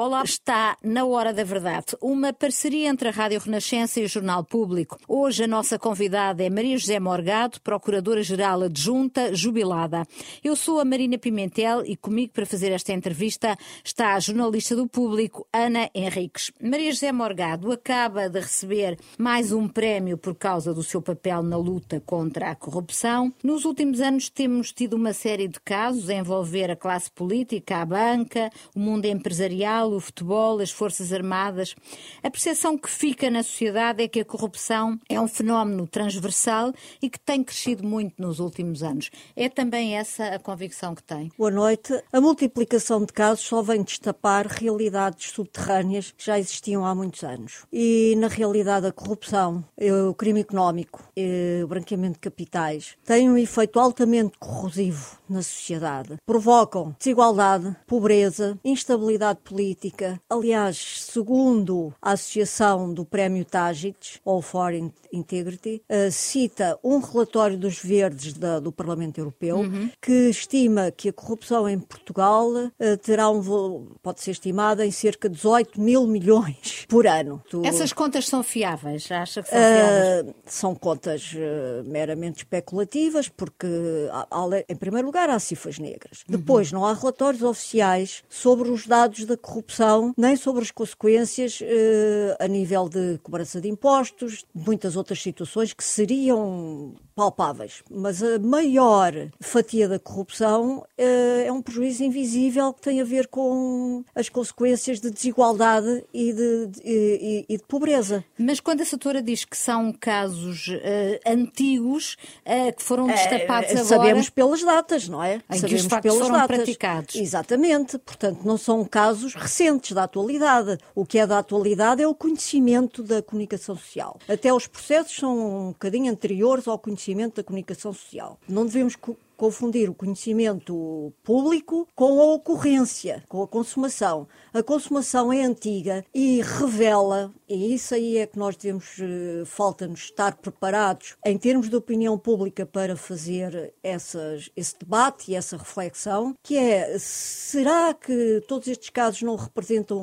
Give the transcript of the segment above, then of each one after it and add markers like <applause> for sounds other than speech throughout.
Olá, está na Hora da Verdade, uma parceria entre a Rádio Renascença e o Jornal Público. Hoje a nossa convidada é Maria José Morgado, Procuradora-Geral Adjunta, jubilada. Eu sou a Marina Pimentel e comigo para fazer esta entrevista está a jornalista do Público, Ana Henriques. Maria José Morgado acaba de receber mais um prémio por causa do seu papel na luta contra a corrupção. Nos últimos anos temos tido uma série de casos a envolver a classe política, a banca, o mundo empresarial, o futebol, as Forças Armadas. A percepção que fica na sociedade é que a corrupção é um fenómeno transversal e que tem crescido muito nos últimos anos. É também essa a convicção que tem? Boa noite. A multiplicação de casos só vem destapar realidades subterrâneas que já existiam há muitos anos. E, na realidade, a corrupção, o crime económico, o branqueamento de capitais têm um efeito altamente corrosivo na sociedade. Provocam desigualdade, pobreza, instabilidade política. Aliás, segundo a Associação do Prémio Tágites, ou Foreign Integrity, uh, cita um relatório dos Verdes da, do Parlamento Europeu uhum. que estima que a corrupção em Portugal uh, terá um pode ser estimada em cerca de 18 mil milhões por ano. Tu... Essas contas são fiáveis? Acha que são fiáveis? Uh, são contas meramente especulativas, porque, em primeiro lugar, há cifras negras. Uhum. Depois, não há relatórios oficiais sobre os dados da corrupção corrupção, nem sobre as consequências eh, a nível de cobrança de impostos, muitas outras situações que seriam palpáveis. Mas a maior fatia da corrupção eh, é um prejuízo invisível que tem a ver com as consequências de desigualdade e de, de, e, e de pobreza. Mas quando a Satora diz que são casos uh, antigos uh, que foram destapados agora... Sabemos pelas datas, não é? Em sabemos que os pelas foram datas. praticados. Exatamente. Portanto, não são casos recentes da atualidade. O que é da atualidade é o conhecimento da comunicação social. Até os processos são um bocadinho anteriores ao conhecimento da comunicação social. Não devemos confundir o conhecimento público com a ocorrência, com a consumação. A consumação é antiga e revela, e isso aí é que nós devemos, eh, falta-nos estar preparados em termos de opinião pública para fazer essas, esse debate e essa reflexão, que é, será que todos estes casos não representam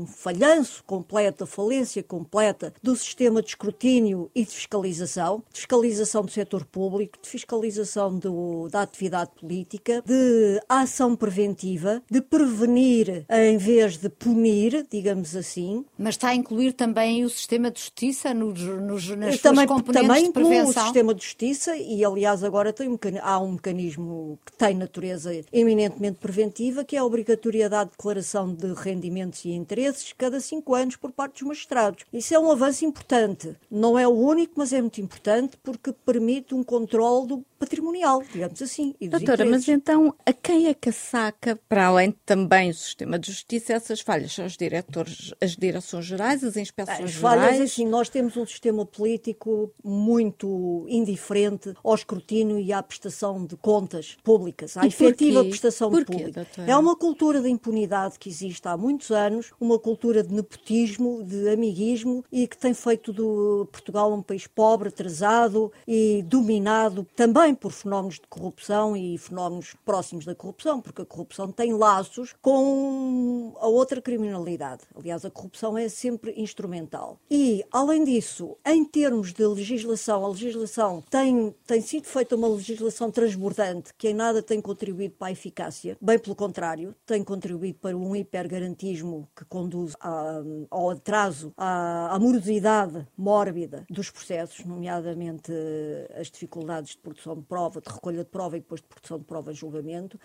um falhanço completo, a falência completa do sistema de escrutínio e de fiscalização, de fiscalização do setor público, de fiscalização do, da atividade política, de ação preventiva, de prevenir em vez de punir, digamos assim. Mas está a incluir também o sistema de justiça nos, nos, nas também, componentes também de prevenção? o sistema de justiça e, aliás, agora tem um, há um mecanismo que tem natureza eminentemente preventiva, que é a obrigatoriedade de declaração de rendimentos e interesses cada cinco anos por parte dos magistrados. Isso é um avanço importante. Não é o único, mas é muito importante porque permite um controle do patrimonial, digamos assim. Doutora, mas então a quem é que saca, para além também do sistema de justiça, essas falhas? São os diretores, as direções gerais, as inspeções as gerais? Falhas, assim, nós temos um sistema político muito indiferente ao escrutínio e à prestação de contas públicas, à e efetiva prestação porquê, pública. Doutora? É uma cultura de impunidade que existe há muitos anos, uma cultura de nepotismo, de amiguismo e que tem feito do Portugal um país pobre, atrasado e dominado também também por fenómenos de corrupção e fenómenos próximos da corrupção, porque a corrupção tem laços com a outra criminalidade. Aliás, a corrupção é sempre instrumental. E, além disso, em termos de legislação, a legislação tem, tem sido feita uma legislação transbordante que em nada tem contribuído para a eficácia, bem pelo contrário, tem contribuído para um hipergarantismo que conduz a, ao atraso, à, morosidade mórbida dos processos, nomeadamente as dificuldades de produção de prova, de recolha de prova e depois de produção de prova e julgamento,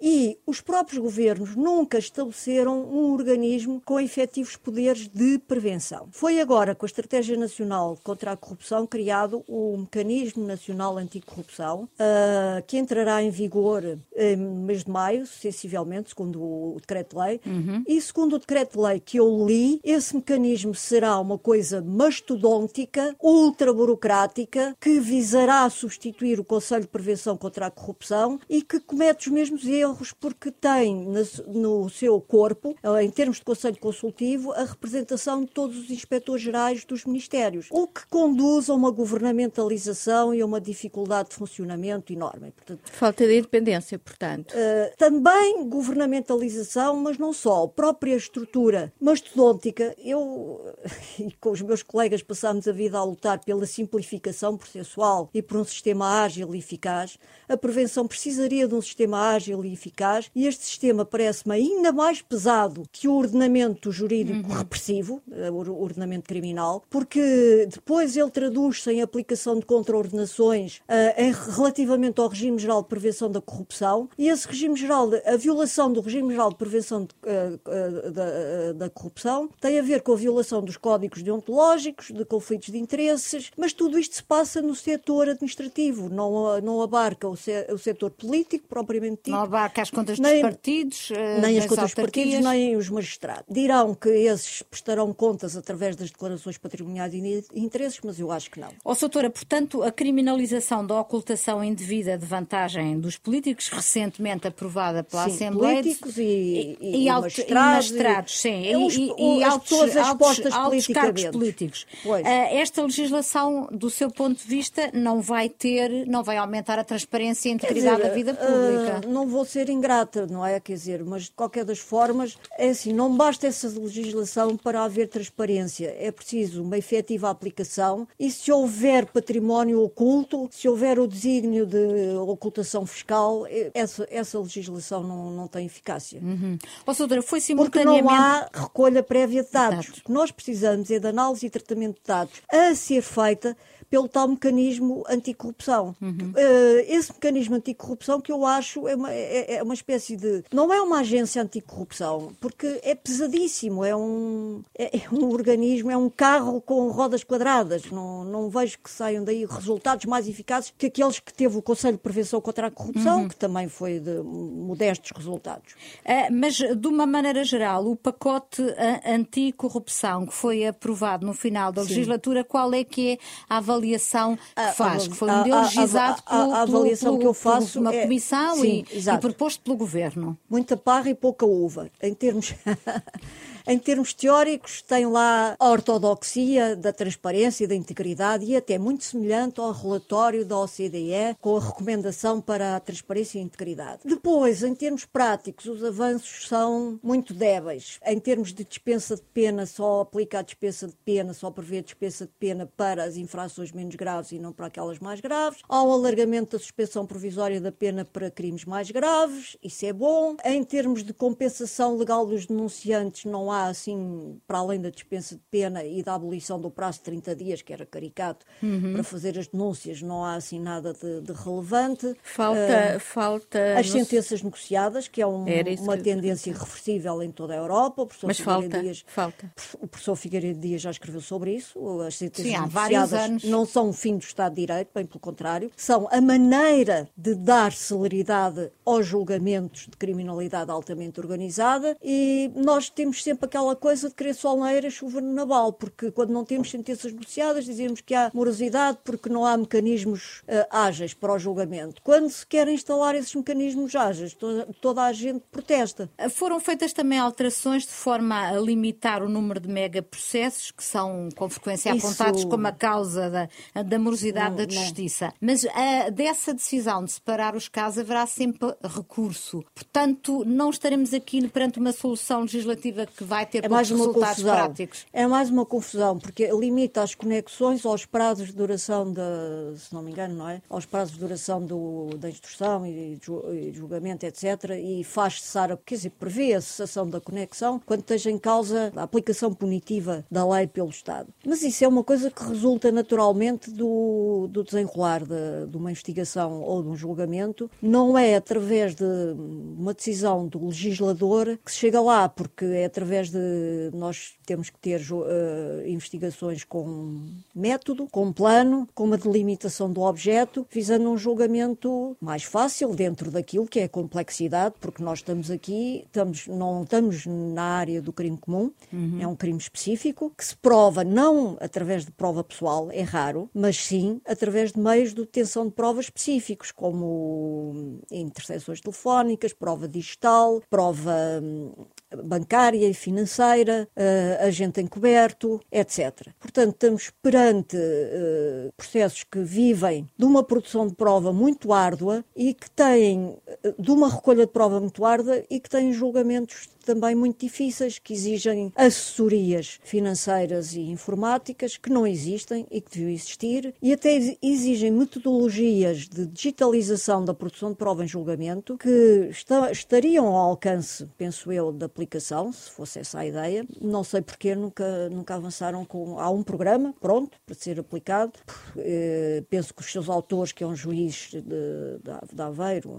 e os próprios governos nunca estabeleceram um organismo com efetivos poderes de prevenção. Foi agora, com a Estratégia Nacional contra a Corrupção, criado o Mecanismo Nacional Anticorrupção, uh, que entrará em vigor em mês de maio, sensivelmente, segundo o Decreto-Lei. Uhum. E segundo o Decreto-Lei que eu li, esse mecanismo será uma coisa mastodôntica, ultra-burocrática, que visará substituir o Conselho de Prevenção contra a Corrupção e que comete os mesmos erros erros porque tem no seu corpo, em termos de Conselho Consultivo, a representação de todos os inspectores gerais dos ministérios, o que conduz a uma governamentalização e a uma dificuldade de funcionamento enorme. Portanto, Falta de independência, portanto. Uh, também governamentalização, mas não só. A própria estrutura mastodôntica, eu <laughs> e com os meus colegas passámos a vida a lutar pela simplificação processual e por um sistema ágil e eficaz. A prevenção precisaria de um sistema ágil e eficaz e este sistema parece-me ainda mais pesado que o ordenamento jurídico uhum. repressivo, eh, o ordenamento criminal, porque depois ele traduz-se em aplicação de contraordenações uh, em, relativamente ao regime geral de prevenção da corrupção e esse regime geral, a violação do regime geral de prevenção de, uh, uh, da, da corrupção tem a ver com a violação dos códigos deontológicos, de conflitos de interesses, mas tudo isto se passa no setor administrativo, não, não abarca o, se, o setor político propriamente dito. Não abarca as contas nem, dos partidos, nem as contas dos partidos, nem os magistrados. Dirão que esses prestarão contas através das declarações patrimoniais e interesses, mas eu acho que não. Ó, oh, doutora, portanto, a criminalização da ocultação indevida de vantagem dos políticos, recentemente aprovada pela sim, Assembleia. políticos e, e, e, e, magistrados, e magistrados, sim. E, e, e as altos, pessoas expostas altos, cargos políticos. Uh, esta legislação, do seu ponto de vista, não vai ter, não vai aumentar a transparência e a integridade dizer, da vida pública. Uh, não vou ser ingrata, não é? Quer dizer, mas de qualquer das formas, é assim, não basta essa legislação para haver transparência. É preciso uma efetiva aplicação e se houver património oculto, se houver o desígnio de ocultação fiscal, eh, essa, essa legislação não, não tem eficácia. Uhum. Ou seja, foi simultaneamente... Porque não há recolha prévia de dados. dados. Nós precisamos é de análise e tratamento de dados a ser feita pelo tal mecanismo anticorrupção. Uhum. Uh, esse mecanismo anticorrupção que eu acho é uma, é, é, uma espécie de. Não é uma agência anticorrupção, porque é pesadíssimo, é um, é, é, um organismo, é um carro com rodas quadradas. Não, não vejo que saiam daí resultados mais eficazes que aqueles que teve o Conselho de Prevenção contra a Corrupção, uhum. que também foi de modestos resultados. Uh, mas, de uma maneira geral, o pacote anticorrupção que foi aprovado no final da legislatura, Sim. qual é que é a avaliação? Avaliação que faz, que foi um modelo realizado a, avaliação pelo, que eu faço uma é, comissão sim, e, e proposto pelo governo. Muita parra e pouca uva, em termos <laughs> Em termos teóricos, tem lá a ortodoxia da transparência e da integridade e até muito semelhante ao relatório da OCDE com a recomendação para a transparência e a integridade. Depois, em termos práticos, os avanços são muito débeis. Em termos de dispensa de pena, só aplica a dispensa de pena, só prevê a dispensa de pena para as infrações menos graves e não para aquelas mais graves. Há o alargamento da suspensão provisória da pena para crimes mais graves, isso é bom. Em termos de compensação legal dos denunciantes, não há há, assim, para além da dispensa de pena e da abolição do prazo de 30 dias, que era caricato, uhum. para fazer as denúncias, não há assim nada de, de relevante. Falta. Uh, falta as sentenças negociadas, que é um, uma tendência irreversível em toda a Europa. O professor Mas falta, Dias, falta. O professor Figueiredo Dias já escreveu sobre isso. As sentenças Sim, negociadas não são um fim do Estado de Direito, bem pelo contrário, são a maneira de dar celeridade aos julgamentos de criminalidade altamente organizada e nós temos sempre aquela coisa de querer sol na era, chuva no naval, porque quando não temos sentenças negociadas dizemos que há morosidade porque não há mecanismos uh, ágeis para o julgamento. Quando se quer instalar esses mecanismos ágeis, toda, toda a gente protesta. Foram feitas também alterações de forma a limitar o número de megaprocessos que são com frequência Isso... apontados como a causa da, da morosidade não, da justiça. Não. Mas dessa decisão de separar os casos haverá sempre recurso. Portanto, não estaremos aqui perante uma solução legislativa que vai ter é mais uma confusão. práticos. É mais uma confusão, porque limita as conexões aos prazos de duração, de, se não me engano, não é? Aos prazos de duração do, da instrução e, e julgamento, etc. E faz cessar, quer dizer, prevê a cessação da conexão quando esteja em causa a aplicação punitiva da lei pelo Estado. Mas isso é uma coisa que resulta naturalmente do, do desenrolar de, de uma investigação ou de um julgamento. Não é através de uma decisão do legislador que se chega lá, porque é através através de nós temos que ter uh, investigações com método, com plano, com uma delimitação do objeto, visando um julgamento mais fácil dentro daquilo que é a complexidade, porque nós estamos aqui, estamos, não estamos na área do crime comum, uhum. é um crime específico, que se prova não através de prova pessoal, é raro, raro, mas sim através de meios de obtenção de provas específicos, como interseções telefónicas, prova digital, prova hum, bancária e financeira, uh, agente encoberto, etc. Portanto, estamos perante uh, processos que vivem de uma produção de prova muito árdua e que têm, de uma recolha de prova muito árdua e que têm julgamentos também muito difíceis, que exigem assessorias financeiras e informáticas que não existem e que deviam existir, e até exigem metodologias de digitalização da produção de prova em julgamento que está, estariam ao alcance, penso eu, da aplicação, se fosse essa a ideia. Não sei porque nunca, nunca avançaram com. Há um programa pronto para ser aplicado. Eh, penso que os seus autores, que é um juiz de, de, de Aveiro,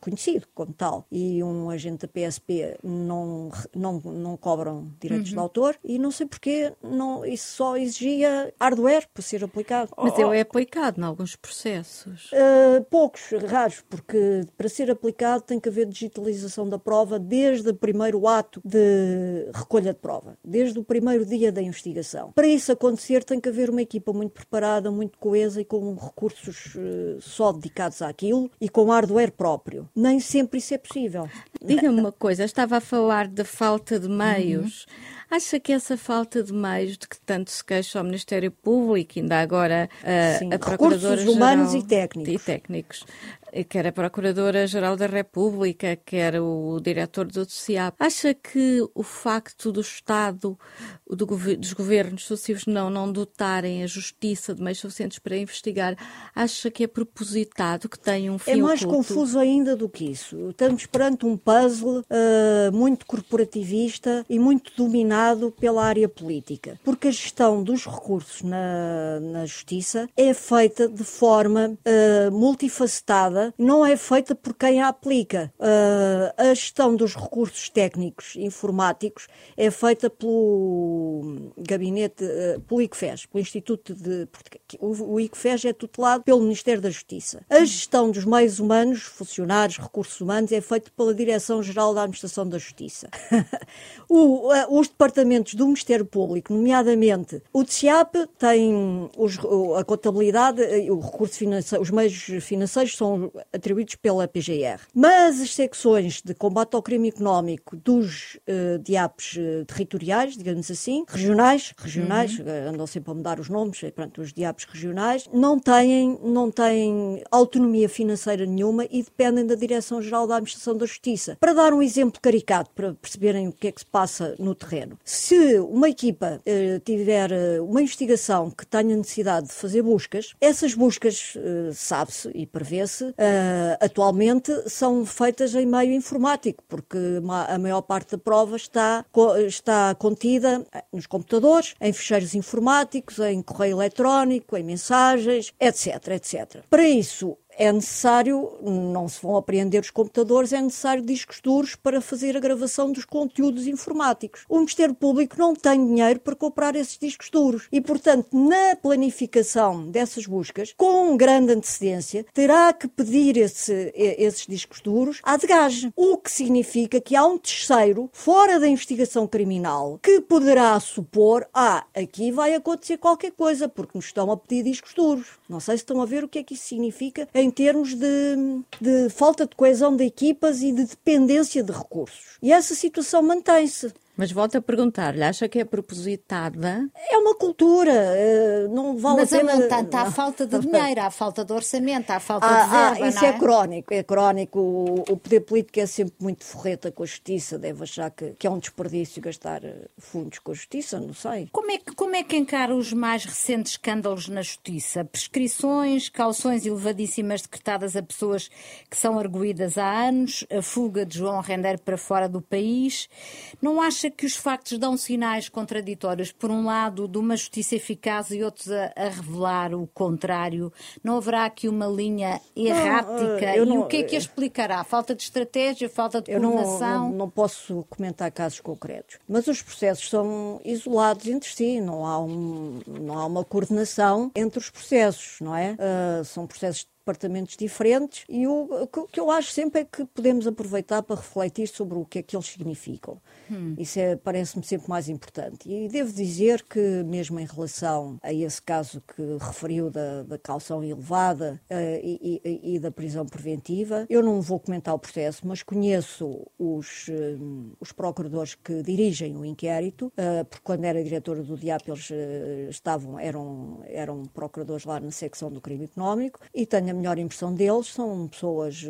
conhecido como tal, e um agente da PSP, não, não, não cobram direitos uhum. de autor e não sei porque não, isso só exigia hardware para ser aplicado. Mas ele é aplicado em alguns processos? Uh, poucos, raros, porque para ser aplicado tem que haver digitalização da prova desde o primeiro ato de recolha de prova, desde o primeiro dia da investigação. Para isso acontecer tem que haver uma equipa muito preparada, muito coesa e com recursos uh, só dedicados àquilo e com hardware próprio. Nem sempre isso é possível. Diga-me uma coisa, estava a falar da falta de meios. Uhum. Acha que essa falta de meios de que tanto se queixa ao Ministério Público, ainda agora uh, Sim, a Procuradora Recursos humanos e técnicos. E técnicos quer a Procuradora-Geral da República, quer o diretor do CIAP. Acha que o facto do Estado, do, dos governos sucessivos não, não dotarem a Justiça de meios suficientes para investigar, acha que é propositado, que tem um fim É mais oculto? confuso ainda do que isso. Estamos perante um puzzle uh, muito corporativista e muito dominado pela área política, porque a gestão dos recursos na, na Justiça é feita de forma uh, multifacetada não é feita por quem a aplica. Uh, a gestão dos recursos técnicos informáticos é feita pelo gabinete, uh, pelo ICFES, pelo Instituto de o, o ICFES é tutelado pelo Ministério da Justiça. A gestão dos meios humanos, funcionários, recursos humanos, é feita pela Direção-Geral da Administração da Justiça. <laughs> o, uh, os departamentos do Ministério Público, nomeadamente o DCIAP, tem os, a contabilidade, o recurso financeiro, os meios financeiros são atribuídos pela PGR. Mas as secções de combate ao crime económico dos uh, diapos uh, territoriais, digamos assim, regionais, regionais, uhum. uh, andam sempre a mudar os nomes, pronto, os diapos regionais, não têm, não têm autonomia financeira nenhuma e dependem da Direção-Geral da Administração da Justiça. Para dar um exemplo caricato, para perceberem o que é que se passa no terreno, se uma equipa tiver uma investigação que tenha necessidade de fazer buscas, essas buscas, sabe-se e prevê-se, Uh, atualmente são feitas em meio informático, porque a maior parte da prova está, está contida nos computadores, em ficheiros informáticos, em correio eletrónico, em mensagens, etc, etc. Para isso, é necessário, não se vão apreender os computadores, é necessário discos duros para fazer a gravação dos conteúdos informáticos. O Ministério Público não tem dinheiro para comprar esses discos duros e, portanto, na planificação dessas buscas, com grande antecedência, terá que pedir esse, esses discos duros à degage, o que significa que há um terceiro fora da investigação criminal que poderá supor, ah, aqui vai acontecer qualquer coisa porque nos estão a pedir discos duros. Não sei se estão a ver o que é que isso significa em termos de, de falta de coesão de equipas e de dependência de recursos. E essa situação mantém-se. Mas volto a perguntar-lhe, acha que é propositada? É uma cultura, eh, não vale Mas a pena... Mas há falta de dinheiro, há falta de orçamento, há falta ah, de verba, ah, Isso é? é? crónico, é crónico. O, o, poder político é sempre muito forreta com a justiça, deve achar que, que é um desperdício gastar eh, fundos com a justiça, não sei. Como é, que, como é que encara os mais recentes escândalos na justiça? Prescrições, calções elevadíssimas decretadas a pessoas que são arguídas há anos, a fuga de João Render para fora do país. Não acha acha que os factos dão sinais contraditórios, por um lado, de uma justiça eficaz e outros a, a revelar o contrário? Não haverá aqui uma linha errática? Não, não, e o que é que a explicará? Falta de estratégia, falta de coordenação? Não, não, não, posso comentar casos concretos, mas os processos são isolados entre si, não há, um, não há uma coordenação entre os processos, não é? Uh, são processos departamentos diferentes e o, que eu acho sempre é que podemos aproveitar para refletir sobre o que é que eles significam. Hum. Isso é, parece-me sempre mais importante. E devo dizer que, mesmo em relação a esse caso que referiu da, da calção elevada uh, e, e, e, da prisão preventiva, eu não vou comentar o processo, mas conheço os, uh, os procuradores que dirigem o inquérito, uh, porque quando era diretora do DIAP eles estavam, eram, eram procuradores lá na secção do crime económico e tenho a melhor impressão deles, são pessoas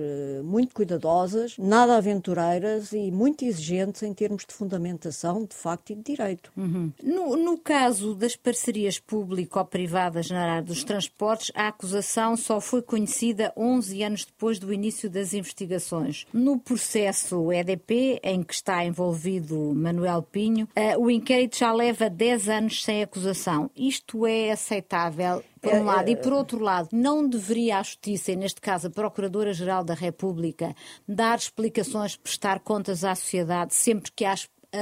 muito cuidadosas, nada aventureiras e muito exigentes em termos de fundamentação de facto e de direito. Uhum. No, no, caso das parcerias público-privadas na área dos transportes, a acusação só foi conhecida 11 anos depois do início das investigações. No processo EDP, em que está envolvido Manuel Pinho, uh, o inquérito já leva 10 anos sem acusação. Isto é aceitável? Por um é, lado, e é, por outro lado, não deveria a Justiça, e neste caso a Procuradora-Geral da República, dar explicações, prestar contas à sociedade sempre que há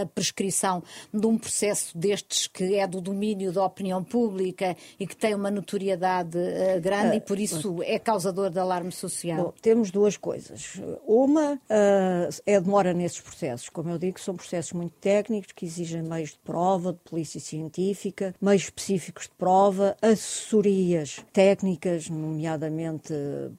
a prescrição de um processo destes que é do domínio da opinião pública e que tem uma notoriedade uh, grande uh, e por isso uh, é causador de alarme social? Bom, temos duas coisas. Uma eh, é a demora nesses processos. Como eu digo, são processos muito técnicos que exigem meios de prova, de polícia científica, meios específicos de prova, assessorias técnicas, nomeadamente,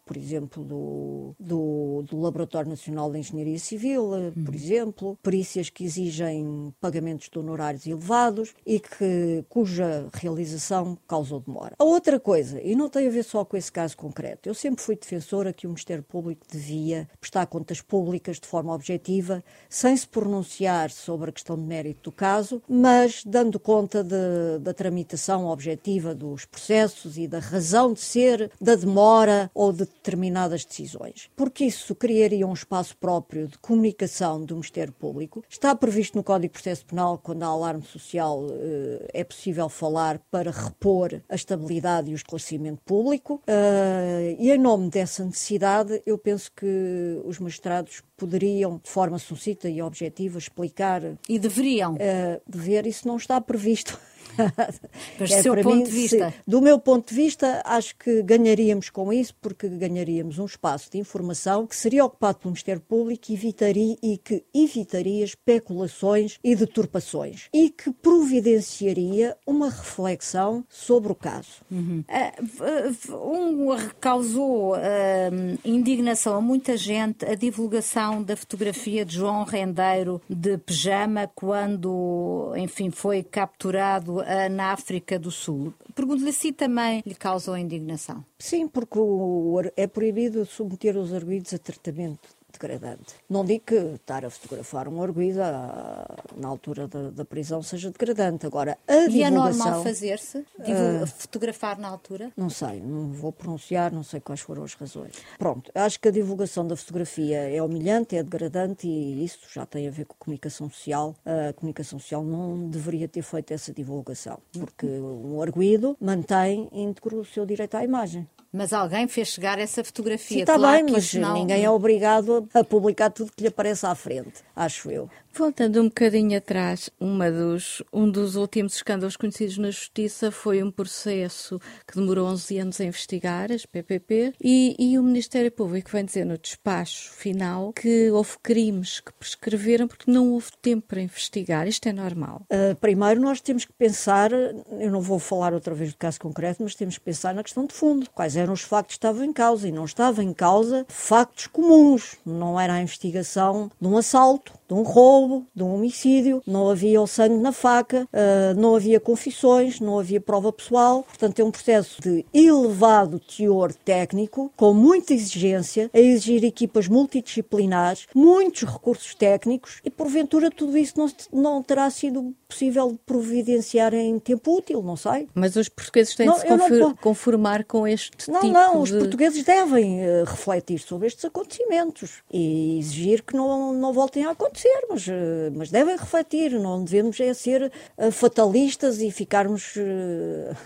por exemplo, do, do, do Laboratório Nacional de Engenharia Civil, por uhum. exemplo, perícias que exigem exigem pagamentos de honorários elevados e que, cuja realização causou demora. A outra coisa, e não tem a ver só com esse caso concreto, eu sempre fui defensora que o Ministério Público devia prestar contas públicas de forma objetiva, sem se pronunciar sobre a questão de mérito do caso, mas dando conta de, da tramitação objetiva dos processos e da razão de ser da demora ou de determinadas decisões. Porque isso criaria um espaço próprio de comunicação do Ministério Público. Está previsto no Código de Processo Penal, quando há alarme social, eh, é possível falar para repor a estabilidade e o esclarecimento público. Eh, e em nome dessa necessidade, eu penso que os magistrados poderiam, de forma sucinta e objetiva, explicar. E deveriam. Uh, dever, isso não está previsto. <laughs> <laughs> Mas é, do seu ponto mim, de vista? Se, do meu ponto de vista, acho que ganharíamos com isso, porque ganharíamos um espaço de informação que seria ocupado pelo Ministério Público evitaria, e que evitaria especulações e deturpações e que providenciaria uma reflexão sobre o caso. Uhum. Uh, um causou uh, indignação a muita gente a divulgação da fotografia de João Rendeiro de pijama quando, enfim, foi capturado na África do Sul. Pergunto-lhe se também lhe causou indignação. Sim, porque é proibido submeter os arguídos a tratamento degradante. Não digo que estar a fotografar um arguido na altura da, da, prisão seja degradante. Agora, a e divulgação... E é normal fazer-se? Uh, fotografar na altura? Não sei, não vou pronunciar, não sei quais foram as razões. Pronto, acho que a divulgação da fotografia é humilhante, é degradante e isso já tem a ver com comunicação social. A comunicação social não deveria ter feito essa divulgação, porque um arguido mantém íntegro o seu direito à imagem. Mas alguém fez chegar essa fotografia. Sim, está claro bem, mas não... ninguém é obrigado a publicar tudo que lhe aparece à frente, acho eu. Voltando um bocadinho atrás, uma dos, um dos últimos escândalos conhecidos na Justiça foi um processo que demorou 11 anos a investigar, as PPP, e, e o Ministério Público vem dizer no despacho final que houve crimes que prescreveram porque não houve tempo para investigar. Isto é normal? Uh, primeiro, nós temos que pensar, eu não vou falar outra vez do caso concreto, mas temos que pensar na questão de fundo. Quais eram os factos que estavam em causa? E não estavam em causa factos comuns. Não era a investigação de um assalto, de um roubo, de um homicídio, não havia o sangue na faca, uh, não havia confissões, não havia prova pessoal. Portanto, é um processo de elevado teor técnico, com muita exigência, a exigir equipas multidisciplinares, muitos recursos técnicos e, porventura, tudo isso não, não terá sido possível providenciar em tempo útil, não sei. Mas os portugueses têm não, de se não... conformar com este não, tipo Não, não, de... os portugueses devem uh, refletir sobre estes acontecimentos e exigir que não, não voltem a acontecer mas, eh, mas devem refletir. Não devemos é ser eh, fatalistas e ficarmos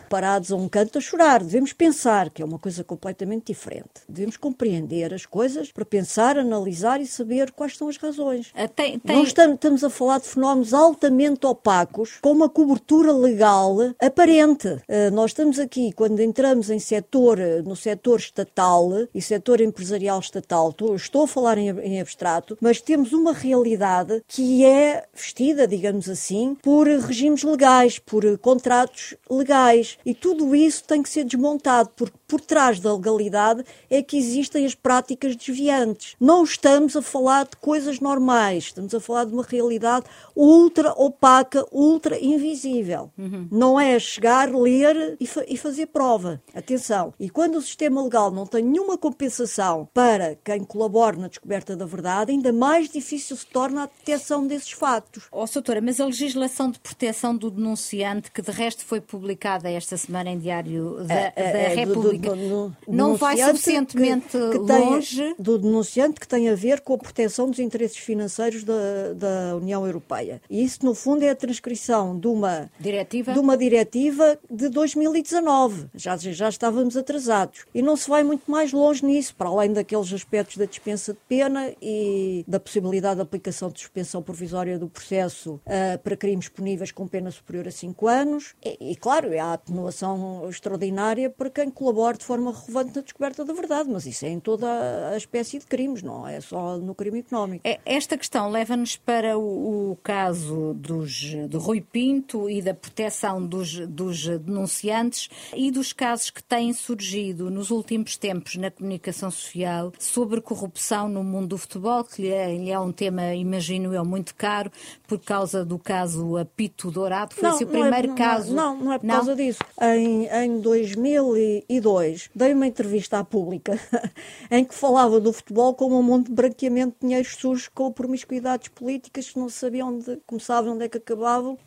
parados a um canto a chorar. Devemos pensar, que é uma coisa completamente diferente. Devemos compreender as coisas para pensar, analisar e saber quais são as razões. Tem, tem... Não estamos, estamos a falar de fenómenos altamente opacos com uma cobertura legal aparente. Nós estamos aqui, quando entramos em setor, no setor estatal e setor empresarial estatal, estou a falar em abstrato, mas temos uma realidade que é vestida, digamos assim, por regimes legais, por contratos legais. E tudo isso tem que ser desmontado, porque por trás da legalidade é que existem as práticas desviantes. Não estamos a falar de coisas normais, estamos a falar de uma realidade ultra opaca, ultra invisível. Uhum. Não é chegar, ler e, fa e fazer prova. Atenção. E quando o sistema legal não tem nenhuma compensação para quem colabora na descoberta da verdade, ainda mais difícil se torna a detecção desses factos. Oh, doutora, mas a legislação de proteção do denunciante, que de resto foi publicada esta semana em Diário da, é, é, da é, República, do, do, do, não vai suficientemente que, que longe? Tem, do denunciante que tem a ver com a proteção dos interesses financeiros da, da União Europeia. E isso, no fundo, é a transcrição de uma diretiva de, uma diretiva de 2019. Já, já estávamos atrasados. E não se vai muito mais longe nisso, para além daqueles aspectos da dispensa de pena e da possibilidade de aplicação de suspensão provisória do processo uh, para crimes puníveis com pena superior a 5 anos. E, e, claro, há a atenuação extraordinária para quem colabora de forma relevante na descoberta da verdade, mas isso é em toda a espécie de crimes, não é só no crime económico. É, esta questão leva-nos para o, o, caso dos, do Rui Pinto e da proteção dos, dos denunciantes e dos casos que têm surgido nos últimos tempos na comunicação social sobre corrupção no mundo do futebol, que lhe é, lhe é um tema, imagino eu, muito caro, por causa do caso Apito Dourado. Foi não, o primeiro é, caso. Não, não, é por não? causa disso. Em, em 2002, dei uma entrevista à pública <laughs> em que falava do futebol como um monte de branqueamento de dinheiros sujos com promiscuidades políticas que não sabiam onde começavam, onde é que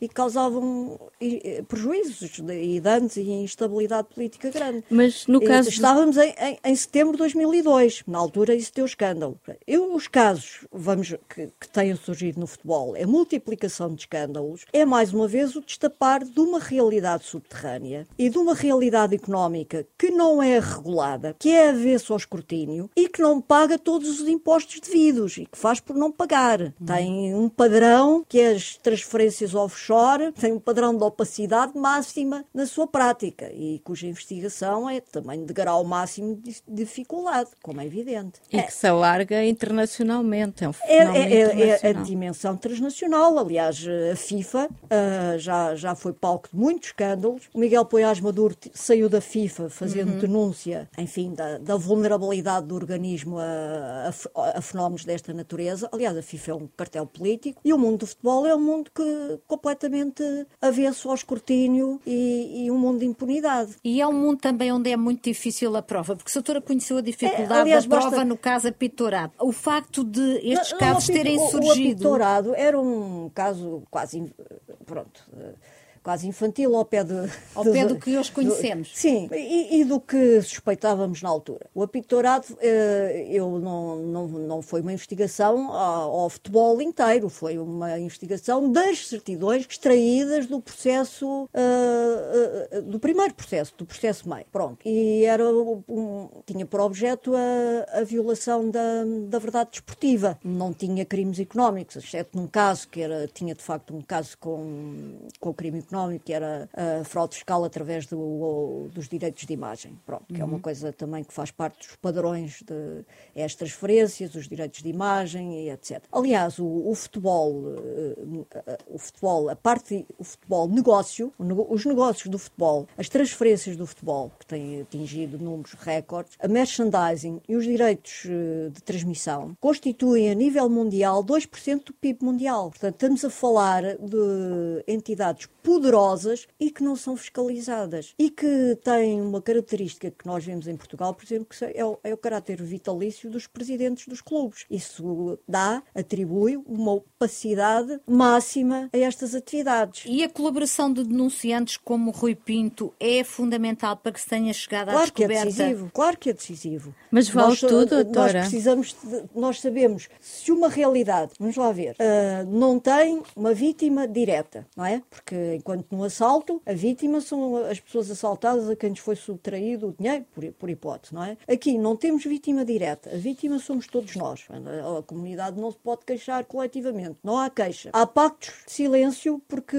e causavam prejuízos e danos e instabilidade política grande. Mas no caso. Estávamos em, em, em setembro de 2002. Na altura isso deu escândalo. Eu, os casos vamos, que, que têm surgido no futebol, é multiplicação de escândalos, é mais uma vez o destapar de uma realidade subterrânea e de uma realidade económica que não é regulada, que é avesso ao escrutínio e que não paga todos os impostos devidos e que faz por não pagar. Tem um padrão que as transferências offshore, tem um padrão de opacidade máxima na sua prática e cuja investigação é também de grau máximo de dificuldade, como é evidente. E é. que se alarga internacionalmente, é um é, é, é, é a dimensão transnacional. Aliás, a FIFA uh, já, já foi palco de muitos escândalos. O Miguel Poiás Maduro saiu da FIFA fazendo uhum. denúncia, enfim, da, da, vulnerabilidade do organismo a, a, a, fenómenos desta natureza. Aliás, a FIFA é um cartel político e o mundo do futebol é um mundo que completamente avesso ao escrutínio e, e um mundo de impunidade. E é um mundo também onde é muito difícil a prova, porque a doutora conheceu a dificuldade é, aliás, da prova basta... no caso apitorado. O facto de estes não, casos não, terem surgido... O apitorado era um caso quase... Pronto quase infantil ao pé, de, ao pé do que hoje conhecemos. Do, sim, e, e, do que suspeitávamos na altura. O apictorado eh, eu não, não, não foi uma investigação ao, ao, futebol inteiro, foi uma investigação das certidões extraídas do processo, uh, uh, do primeiro processo, do processo meio. Pronto. E era um, tinha por objeto a, a violação da, da verdade desportiva. Não tinha crimes económicos, exceto num caso que era, tinha de facto um caso com, com crime económico que era a fraude fiscal através do, dos direitos de imagem. Pronto, que uhum. é uma uhum. coisa também que faz parte dos padrões de é as transferências, os direitos de imagem e etc. Aliás, o, o futebol, uh, o futebol, a parte, o futebol negócio, os negócios do futebol, as transferências do futebol, que têm atingido números recordes, a merchandising e os direitos uh, de transmissão constituem a nível mundial 2% do PIB mundial. Portanto, estamos a falar de entidades poderosas e que não são fiscalizadas. E que têm uma característica que nós vemos em Portugal, por exemplo, que é o, é o caráter vitalício dos presidentes dos clubes. Isso dá, atribui uma opacidade máxima a estas atividades. E a colaboração de denunciantes como Rui Pinto é fundamental para que se tenha chegado claro à descoberta. Que é decisivo, claro que é decisivo. Mas vale nós, tudo, doutora? Nós precisamos, de, nós sabemos, se uma realidade, vamos lá ver, uh, não tem uma vítima direta, não é? Porque enquanto no assalto, a vítima são as pessoas assaltadas a quem lhes foi subtraído o dinheiro, por, por hipótese, não é? Aqui não temos vítima direta, a vítima somos todos nós. A, comunidade não se pode queixar coletivamente, não há queixa. Há pactos de silêncio porque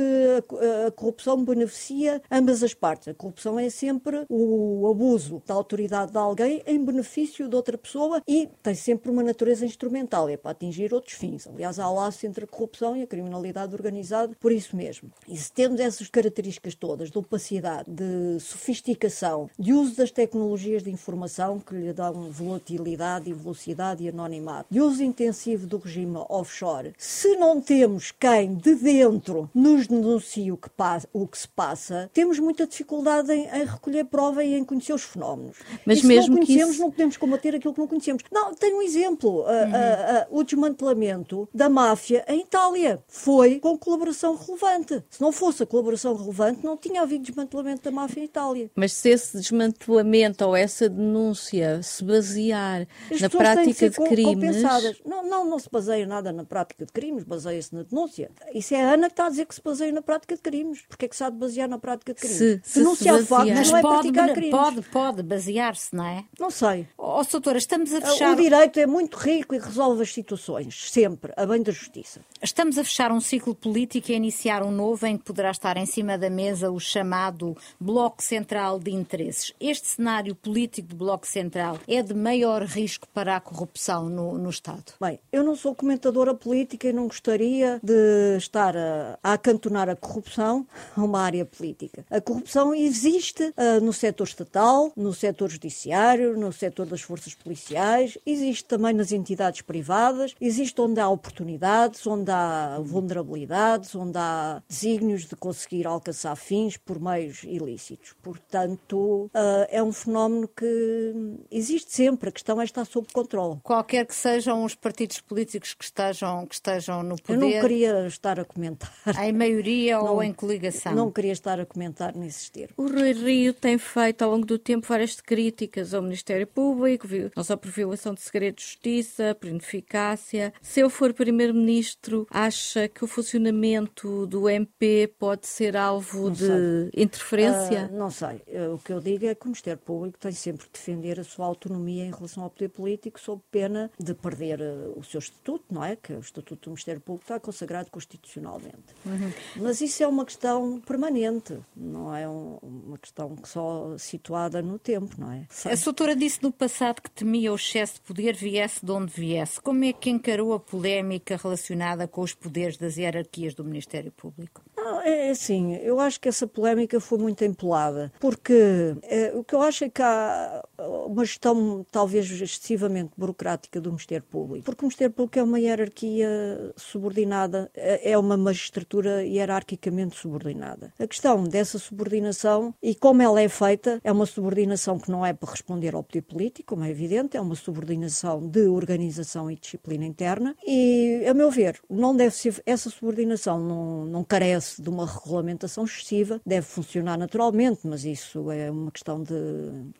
a, corrupção beneficia ambas as partes. A corrupção é sempre o abuso da autoridade de alguém em benefício de outra pessoa e tem sempre uma natureza instrumental, é para atingir outros fins. Aliás, há laço entre a corrupção e a criminalidade organizada por isso mesmo. E se temos essas características todas de opacidade, de sofisticação, de uso das tecnologias de informação que lhe dão volatilidade e velocidade e anonimato, de uso intensivo do regime offshore, se não temos quem de dentro nos denuncie o que, passa, o que se passa, temos muita dificuldade em, em recolher prova e em conhecer os fenómenos. Mas e se mesmo não conhecemos, isso... não podemos combater aquilo que não conhecemos. Não, tem um exemplo. Uhum. Uh, uh, o desmantelamento da máfia em Itália foi com colaboração relevante. Se não fosse a colaboração relevante, não tinha havido desmantelamento da máfia em Itália. Mas se esse desmantelamento ou essa denúncia se basear As na prática de, de crimes. Não, não, não se baseia nada na prática de crimes, baseia-se na denúncia. Isso é a Ana que está a dizer que se baseia na prática de crimes. Porque é que se há de basear na prática de crimes? Se, se Denunciar se factos não é pode, praticar crimes. Pode, pode basear-se, não é? Não sei. Ó, oh, doutora, estamos a fechar... O direito é muito rico e resolve as situações, sempre, a bem da justiça. Estamos a fechar um ciclo político e a iniciar um novo em que poderá estar em cima da mesa o chamado Bloco Central de Interesses. Este cenário político de Bloco Central é de maior risco para a corrupção no, no Estado? Bem, eu não sou comentadora política e não gostaria de estar a, a acantonar a corrupção a uma área política. A corrupção existe uh, no setor estatal, no setor judiciário, no setor das forças policiais, existe também nas entidades privadas, existe onde há oportunidades, onde há vulnerabilidades, onde há desígnios de conseguir alcançar fins por meios ilícitos. Portanto, uh, é um fenómeno que existe sempre, a questão é estar sob controle. Qualquer que sejam os partidos políticos que estejam, que estejam no poder. Eu não queria estar a comentar. Em maioria não, ou em coligação? Não queria estar a comentar nesses termos. O Rui Rio tem feito ao longo do tempo várias críticas ao Ministério Público, não só por violação de segredo de justiça, por ineficácia. Se eu for Primeiro-Ministro, acha que o funcionamento do MP pode ser alvo não de sei. interferência? Uh, não sei. O que eu digo é que o Ministério Público tem sempre de defender a sua autonomia em relação ao poder político, sob pena de perder uh, o seu estatuto, não é? Que o estatuto do Ministério Público está consagrado constitucionalmente. Uhum. Mas isso é uma questão permanente, não é um, uma questão só situada no tempo, não é? A doutora disse no passado que temia o excesso de poder viesse de onde viesse. Como é que encarou a polémica relacionada com os poderes das hierarquias do Ministério Público? Não, é assim, eu acho que essa polémica foi muito empolada, porque é, o que eu acho é que há uma gestão talvez excessivamente burocrática do Ministério Público, porque o Ministério Público é uma hierarquia subordinada, é, é uma magistratura hierarquicamente subordinada. A questão dessa subordinação e como ela é feita, é uma subordinação que não é para responder ao poder político, como é evidente, é uma subordinação de organização e disciplina interna e, a meu ver, não deve ser, essa subordinação não, não carece de uma regulamentação excessiva, deve funcionar naturalmente, mas isso é uma questão de,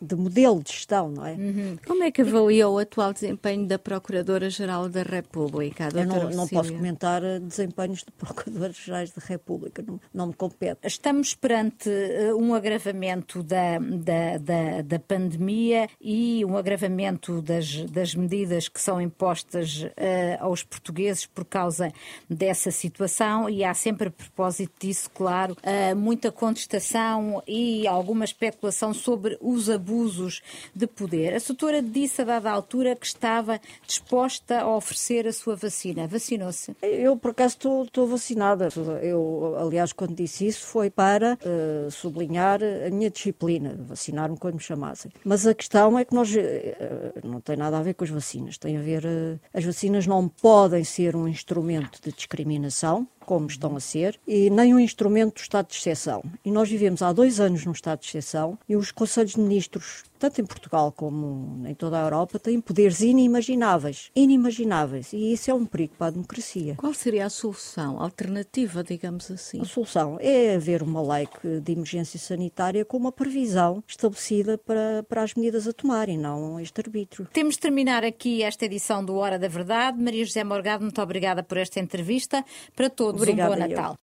de modelo de gestão, não é? Uhum. Como é que avalia o atual desempenho da Procuradora-Geral da República? Eu não, não posso comentar desempenhos de <laughs> Procuradores-Gerais da República, não, não me compete. Estamos perante uh, um agravamento da, da, da, da, pandemia e um agravamento das, das medidas que são impostas uh, aos portugueses por causa dessa situação e há sempre a propósito disso, claro, muita contestação e alguma especulação sobre os abusos de poder. A doutora disse a dada altura que estava disposta a oferecer a sua vacina. Vacinou-se? Eu, por acaso, estou vacinada. Eu, aliás, quando disse isso foi para uh, sublinhar a minha disciplina, vacinar-me quando me chamassem. Mas a questão é que nós, uh, não tem nada a ver com as vacinas, tem a ver, uh, as vacinas não podem ser um instrumento de discriminação, como estão a ser, e nem um instrumento do estado de exceção. E nós vivemos há dois anos num estado de exceção e os Conselhos de Ministros tanto em Portugal como em toda a Europa, têm poderes inimagináveis. Inimagináveis. E isso é um perigo para a democracia. Qual seria a solução, a alternativa, digamos assim? A solução é haver uma lei de emergência sanitária com uma previsão estabelecida para, para as medidas a tomarem, não este arbítrio. Temos de terminar aqui esta edição do Hora da Verdade. Maria José Morgado, muito obrigada por esta entrevista. Para todos, Obrigada um bom Natal. Eu.